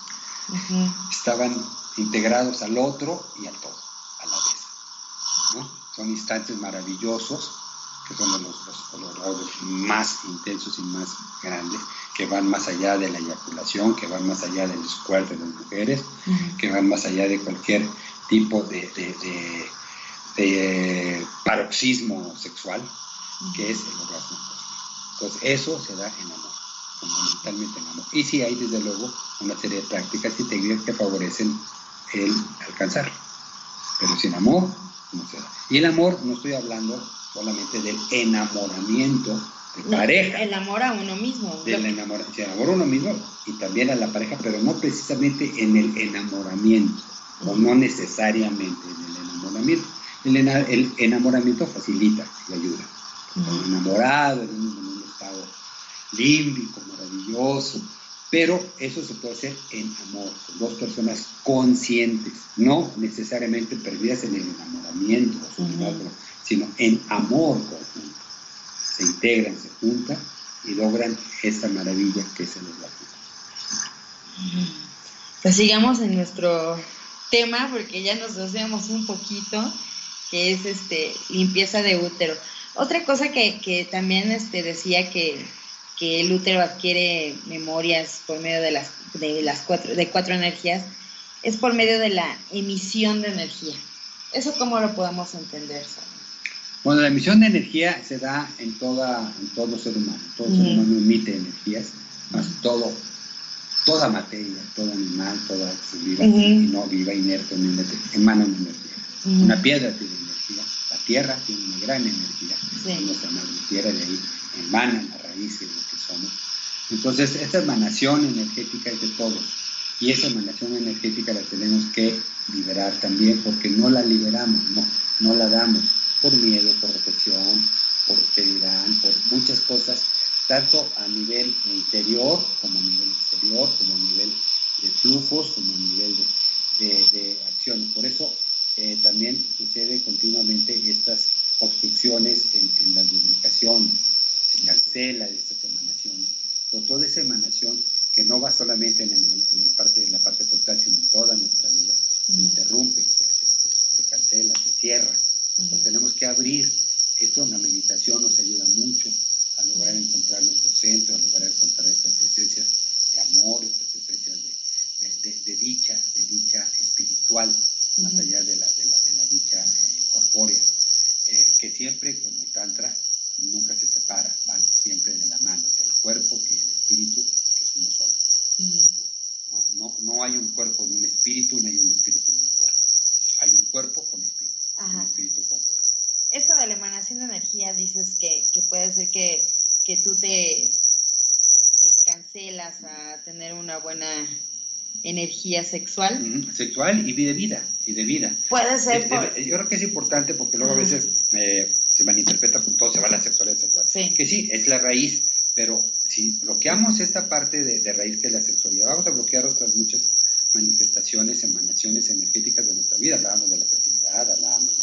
estaban integrados al otro y al todo, a la vez. Son instantes maravillosos, que son los, los, más intensos y más grandes, que van más allá de la eyaculación, que van más allá del squirt de las mujeres, que van más allá de cualquier tipo de, de, paroxismo sexual, que es el orgasmo Entonces, eso se da en amor, fundamentalmente en amor. Y sí hay, desde luego, una serie de prácticas y técnicas que favorecen el alcanzarlo. Pero sin amor no se da. Y el amor, no estoy hablando solamente del enamoramiento de pareja. El amor a uno mismo. Del enamor, se enamora a uno mismo y también a la pareja, pero no precisamente en el enamoramiento, o no necesariamente en el enamoramiento. El, enamoramiento facilita y ayuda. enamorado, en un estado límbico, maravilloso, pero eso se puede hacer en amor, con dos personas conscientes, no necesariamente perdidas en el enamoramiento, sino en amor conjunto. Se integran, se juntan y logran esa maravilla que es el orgasmo. Pues sigamos en nuestro tema porque ya nos desviamos un poquito, que es este limpieza de útero. Otra cosa que, que también este, decía que que el útero adquiere memorias por medio de las, de las cuatro, de cuatro energías, es por medio de la emisión de energía. ¿Eso cómo lo podemos entender, Bueno, la emisión de energía se da en, toda, en todo ser humano. Todo ser humano emite energías, más todo, toda materia, todo animal, toda viva y no viva, inerte, emana una energía. Una piedra tiene energía, la tierra tiene una gran energía, sí. la tierra de ahí emanan raíz de lo que somos. Entonces, esta emanación energética es de todos. Y esa emanación energética la tenemos que liberar también porque no la liberamos, no, no la damos por miedo, por reflexión, por qué dirán, por muchas cosas, tanto a nivel interior como a nivel exterior, como a nivel de flujos, como a nivel de, de, acciones. Por eso eh, también sucede continuamente estas obstrucciones en, en las lubricaciones se cancela de estas emanaciones. Pero toda esa emanación que no va solamente en, el, parte, la parte corporal, sino en toda nuestra vida, se interrumpe, se, cancela, se cierra. Tenemos que abrir. Esto, la meditación nos ayuda mucho a lograr encontrar nuestro centro, a lograr encontrar estas esencias de amor, estas esencias de, dicha, de dicha espiritual, más allá de la, de la, dicha eh, corpórea, eh, que siempre con el Tantra nunca se separa, van siempre de la mano, o sea, el cuerpo y el espíritu es uno solo. no, no, no, hay un cuerpo en un espíritu, no hay un espíritu en un cuerpo. Hay un cuerpo con espíritu, un espíritu con cuerpo. Esto de la emanación de energía, dices que, que puede ser que, que tú te, te cancelas a tener una buena energía sexual. Sexual y de vida, y de vida. Puede ser. yo creo que es importante porque luego a veces eh, se malinterpreta con todo, se va a la sexualidad sexual. Que sí, es la raíz, pero si bloqueamos esta parte de, raíz que es la sexualidad, vamos a bloquear otras muchas manifestaciones, emanaciones energéticas de nuestra vida. Hablábamos de la creatividad, hablábamos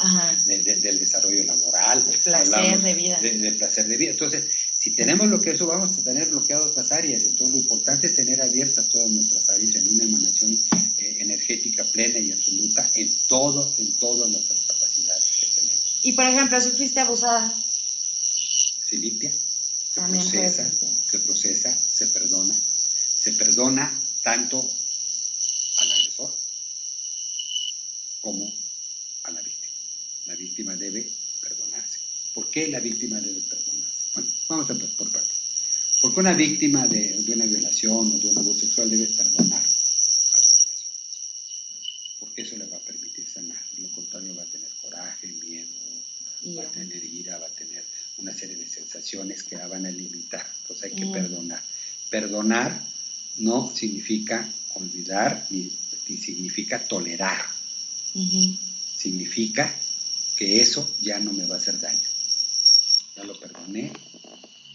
del desarrollo laboral, placer de vida. del placer de vida. Entonces, si tenemos lo que eso, vamos a tener bloqueadas otras áreas. Entonces, lo importante es tener abiertas todas nuestras áreas en una emanación eh, energética plena y absoluta en todo, en todas nuestras capacidades que tenemos. Y por ejemplo, si fuiste abusada. Se limpia, se procesa, se procesa, se perdona. Se perdona tanto al agresor como a la víctima. La víctima debe perdonarse. ¿Por qué la víctima debe perdonarse? Bueno, vamos a ver por partes. Porque una víctima de, una violación o de un abuso sexual debe perdonar a su agresor. Porque eso le va a permitir sanar. De lo contrario va a tener coraje, miedo, va a tener ira, va a tener una serie de sensaciones que la van a limitar. Entonces hay que perdonar. Perdonar no significa olvidar ni, significa tolerar. Significa que eso ya no me va a hacer daño lo perdoné.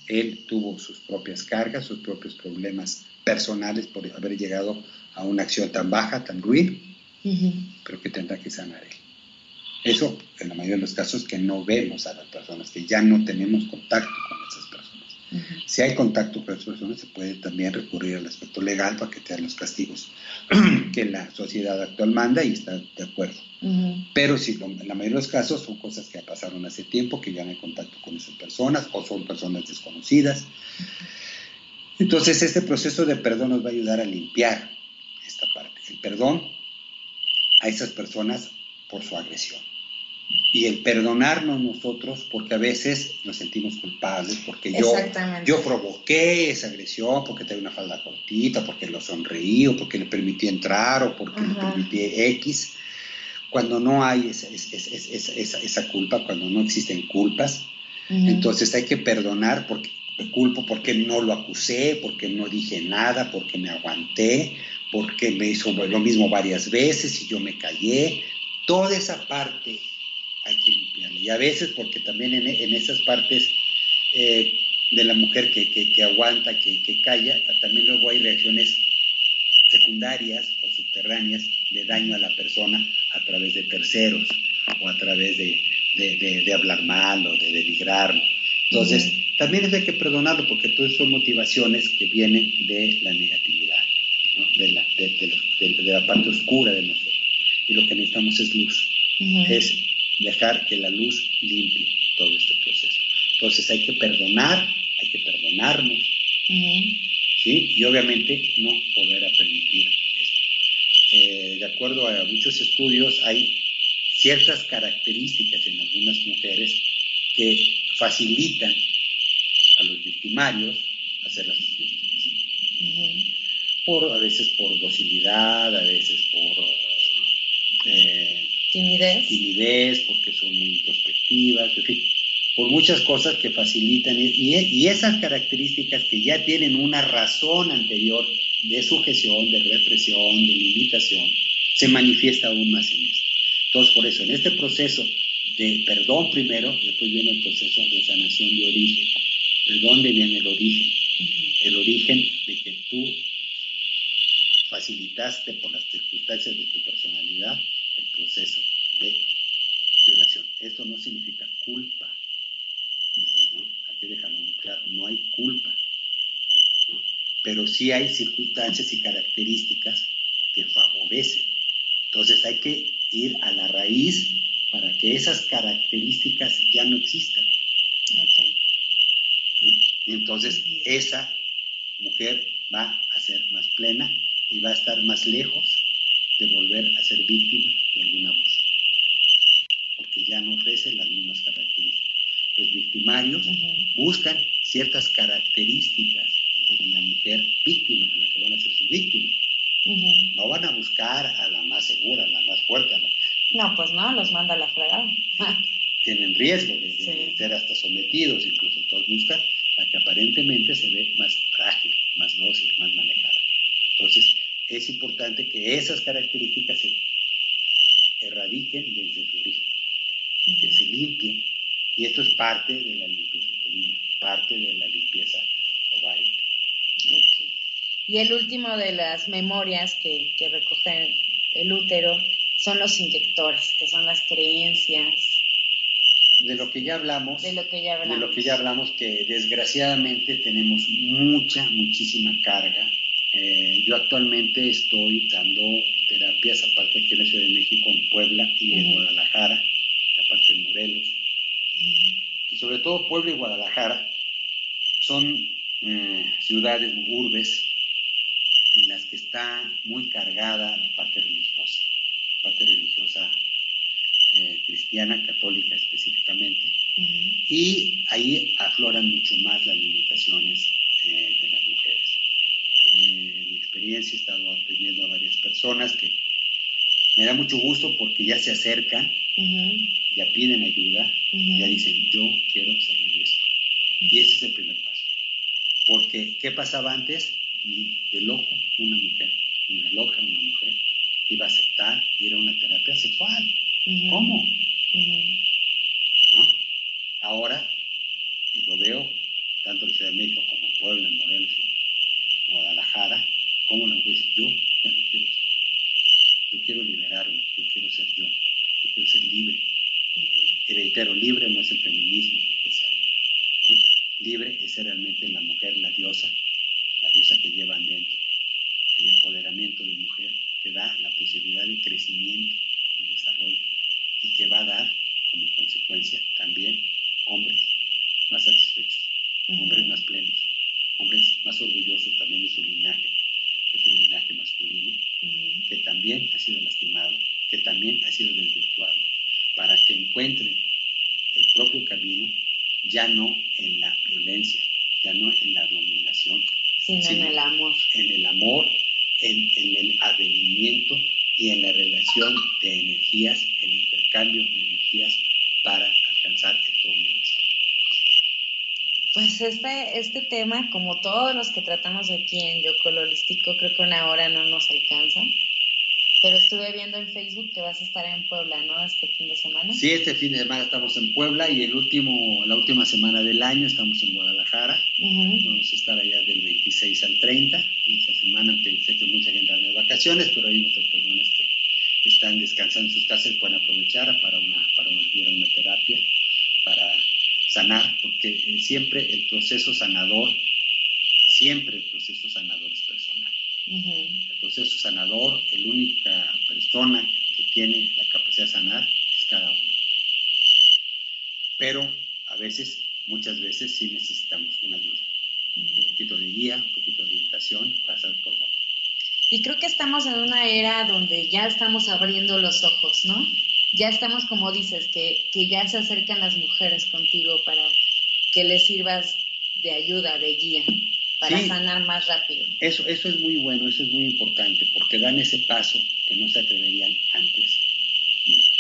Él tuvo sus propias cargas, sus propios problemas personales por haber llegado a una acción tan baja, tan ruin, pero que tendrá que sanar él. Eso, en la mayoría de los casos, que no vemos a las personas, que ya no tenemos contacto con esas personas. Si hay contacto con esas personas, se puede también recurrir al aspecto legal para que te den los castigos que la sociedad actual manda y está de acuerdo. Pero si en la mayoría de los casos son cosas que pasaron hace tiempo, que ya no hay contacto con esas personas o son personas desconocidas. Entonces este proceso de perdón nos va a ayudar a limpiar esta parte. El perdón a esas personas por su agresión. Y el perdonarnos nosotros, porque a veces nos sentimos culpables, porque yo, yo provoqué esa agresión, porque tenía una falda cortita, porque lo sonreí, o porque le permití entrar, o porque le permití X cuando no hay esa, esa, esa, culpa, cuando no existen culpas. Entonces hay que perdonar porque me culpo porque no lo acusé, porque no dije nada, porque me aguanté, porque me hizo lo mismo varias veces y yo me callé. Toda esa parte hay que limpiarla. Y a veces porque también en, en esas partes eh, de la mujer que, que, que aguanta, que, que calla, también luego hay reacciones secundarias o subterráneas de daño a la persona a través de terceros o a través de, de, hablar mal o de denigrarlo. Entonces, también hay que perdonarlo porque todas son motivaciones que vienen de la negatividad, de, la, de, la, parte oscura de nosotros. Y lo que necesitamos es luz, es dejar que la luz limpie todo este proceso. Entonces hay que perdonar, hay que perdonarnos, y obviamente no poder permitir esto. Eh, de acuerdo a muchos estudios, hay ciertas características en algunas mujeres que facilitan a los victimarios hacer las víctimas. por, a veces por docilidad, a veces por eh, timidez. timidez, porque son muy introspectivas, en fin por muchas cosas que facilitan y, esas características que ya tienen una razón anterior de sujeción, de represión, de limitación, se manifiesta aún más en esto. Entonces, por eso, en este proceso de perdón primero, después viene el proceso de sanación de origen. ¿De dónde viene el origen? El origen de que tú facilitaste por las circunstancias de tu personalidad el proceso de violación. Esto no significa culpa hay que dejarlo muy claro, no hay culpa, pero sí hay circunstancias y características que favorecen. Entonces hay que ir a la raíz para que esas características ya no existan. Y entonces esa mujer va a ser más plena y va a estar más lejos de volver a ser víctima de algún abuso, porque ya no ofrece las mismas características. Los victimarios buscan ciertas características en la mujer víctima, en la que van a ser su víctima. No van a buscar a la más segura, a la más fuerte. No, pues no, los manda a la fregada. Tienen riesgo de, ser hasta sometidos, incluso. Entonces buscan la que aparentemente se ve más frágil, más dócil, más manejable. Entonces, es importante que esas características se erradiquen desde su origen, que se limpien. Y esto es parte de la limpieza uterina, parte de la limpieza ovárica. Y el último de las memorias que, que recoge el útero son los inyectores, que son las creencias. De lo que ya hablamos. De lo que ya hablamos. De lo que ya hablamos, que desgraciadamente tenemos mucha, muchísima carga. Eh, yo actualmente estoy dando terapias, aparte aquí en la Ciudad de México, en Puebla y en Guadalajara, aparte en Morelos. Y sobre todo Puebla y Guadalajara son eh, ciudades, urbes, en las que está muy cargada la parte religiosa, la parte religiosa eh, cristiana, católica específicamente, y ahí afloran mucho más las limitaciones eh, de las mujeres. En mi experiencia he estado atendiendo a varias personas que me da mucho gusto porque ya se acercan, ya piden ayuda, ya dicen, yo quiero salir de esto. Y ese es el primer paso. Porque, ¿qué pasaba antes? Ni de loco una mujer, ni de loca una mujer iba a aceptar ir a una terapia sexual. ¿Cómo? ¿No? Ahora, y lo veo tanto en Ciudad de México como en Puebla, en Morelos, en Guadalajara, como una mujer dice, yo ya no quiero esto. Yo quiero liberarme, yo quiero ser yo, yo quiero ser libre. Y reitero, libre no es el feminismo lo que se ¿no? Libre es ser realmente la mujer, la diosa, la diosa que lleva dentro. El empoderamiento de mujer que da la posibilidad de crecimiento, de desarrollo y que va a dar como consecuencia también hombres más satisfechos, hombres más plenos, hombres más orgullosos también de su linaje, de su linaje masculino, que también ha sido lastimado, que también ha sido desvirtuado, para que encuentren el propio camino ya no en la violencia, ya no en la dominación, sino, en el amor. En el amor, en, el advenimiento y en la relación de energías, el intercambio de energías para alcanzar el todo universal. Pues este, este tema, como todos los que tratamos aquí en Yocolo Holístico, creo que una hora no nos alcanza. Pero estuve viendo en Facebook que vas a estar en Puebla, ¿no? Este fin de semana. Sí, este fin de semana estamos en Puebla y el último, la última semana del año estamos en Guadalajara. Vamos a estar allá del 26 al 30. Esta semana que sé que mucha gente anda de vacaciones, pero hay otras personas que están descansando en sus casas y pueden aprovechar para una, para una, una terapia, para sanar, porque eh, siempre el proceso sanador, siempre el proceso sanador es personal. El proceso sanador, la única persona que tiene la capacidad de sanar es cada uno. Pero a veces, muchas veces sí necesitamos una ayuda. Un poquito de guía, un poquito de orientación para saber por dónde. Y creo que estamos en una era donde ya estamos abriendo los ojos, ¿no? Ya estamos, como dices, que, que ya se acercan las mujeres contigo para que les sirvas de ayuda, de guía para sanar más rápido. Eso, eso es muy bueno, eso es muy importante, porque dan ese paso que no se atreverían antes nunca.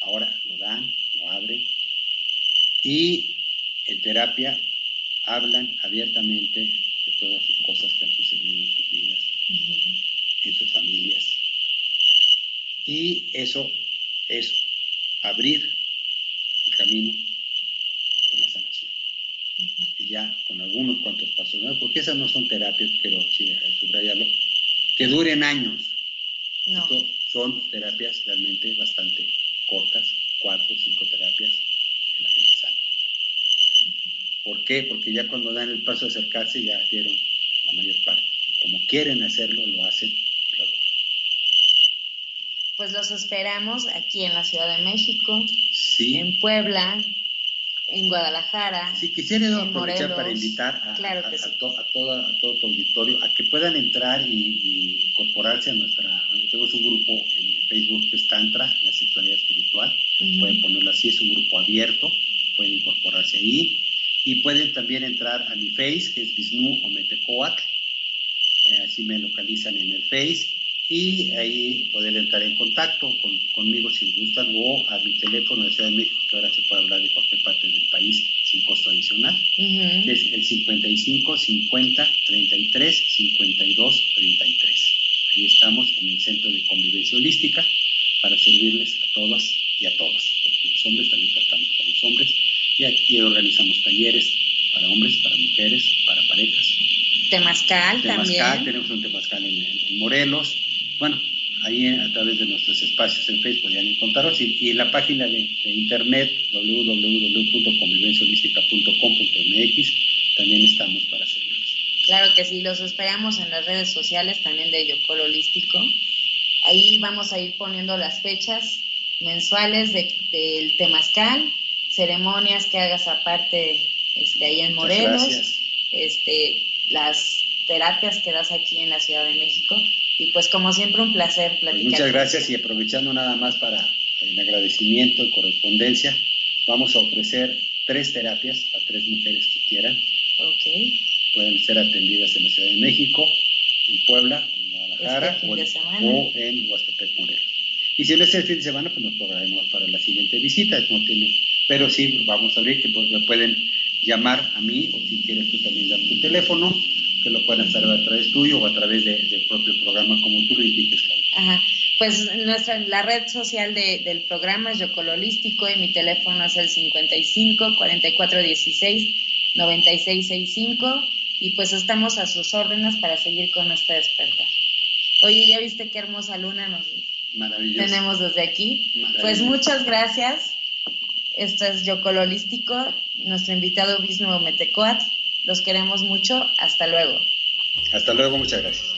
Ahora lo dan, lo abren y en terapia hablan abiertamente de todas sus cosas que han sucedido en sus vidas, en sus familias. Y eso es abrir el camino de la sanación y ya con algunos cuantos pasos, porque esas no son terapias, quiero sí, subrayarlo, que duren años. No. son terapias realmente bastante cortas, cuatro o cinco terapias en la gente sana. ¿Por qué? Porque ya cuando dan el paso de acercarse ya dieron la mayor parte. Y como quieren hacerlo, lo hacen. Pues los esperamos aquí en la Ciudad de México, sí. en Puebla, en Guadalajara. Sí, quisiera aprovechar para invitar a, todo tu auditorio a que puedan entrar y, incorporarse a nuestra. Tenemos un grupo en Facebook que es Tantra, la sexualidad espiritual. Pueden ponerlo así, es un grupo abierto, pueden incorporarse ahí. Y pueden también entrar a mi Face, que es Bisnu o Metecoac. Eh, así me localizan en el Face y ahí poder entrar en contacto conmigo si gustan o a mi teléfono de Ciudad de México, que ahora se puede hablar de cualquier parte del país sin costo adicional, que es el 55 50 33 52 33. Ahí estamos en el Centro de Convivencia Holística para servirles a todas y a todos, porque los hombres también tratamos con los hombres y aquí organizamos talleres para hombres, para mujeres, para parejas. Temazcal, también. Tenemos un temazcal en Morelos, bueno, ahí a través de nuestros espacios en Facebook podrían encontrarnos y, en la página de, internet www.convivenciaholística.com.mx también estamos para servirles. Claro que sí, los esperamos en las redes sociales también de Yocol Holístico. Ahí vamos a ir poniendo las fechas mensuales del Temazcal, ceremonias que hagas aparte este, ahí en Morelos, este, las terapias que das aquí en la Ciudad de México y pues como siempre un placer pues platicar. muchas gracias y aprovechando nada más para el agradecimiento y correspondencia, vamos a ofrecer tres terapias a tres mujeres que quieran. Ok. Pueden ser atendidas en la Ciudad de México, en Puebla, en Guadalajara este o, en Huastepec, Morelos. Y si no es el fin de semana, pues nos programamos para la siguiente visita, no tiene, pero sí vamos a abrir que pues, me pueden llamar a mí o si quieres tú también dar tu teléfono que lo puedan hacer a través tuyo o a través del propio programa como tú lo indiques, Ajá. Pues nuestra, la red social del programa es Yocol Holístico y mi teléfono es el 55 44 16 96 65 y pues estamos a sus órdenes para seguir con nuestra despertar. Oye, ¿ya viste qué hermosa luna nos tenemos desde aquí? Pues muchas gracias. Esto es Yocol Holístico, nuestro invitado Visnu Metecoat los queremos mucho. Hasta luego. Hasta luego, muchas gracias.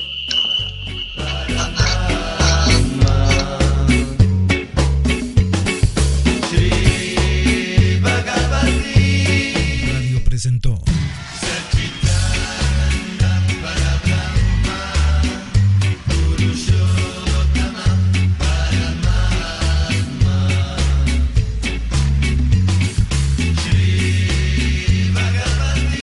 Radio presentó.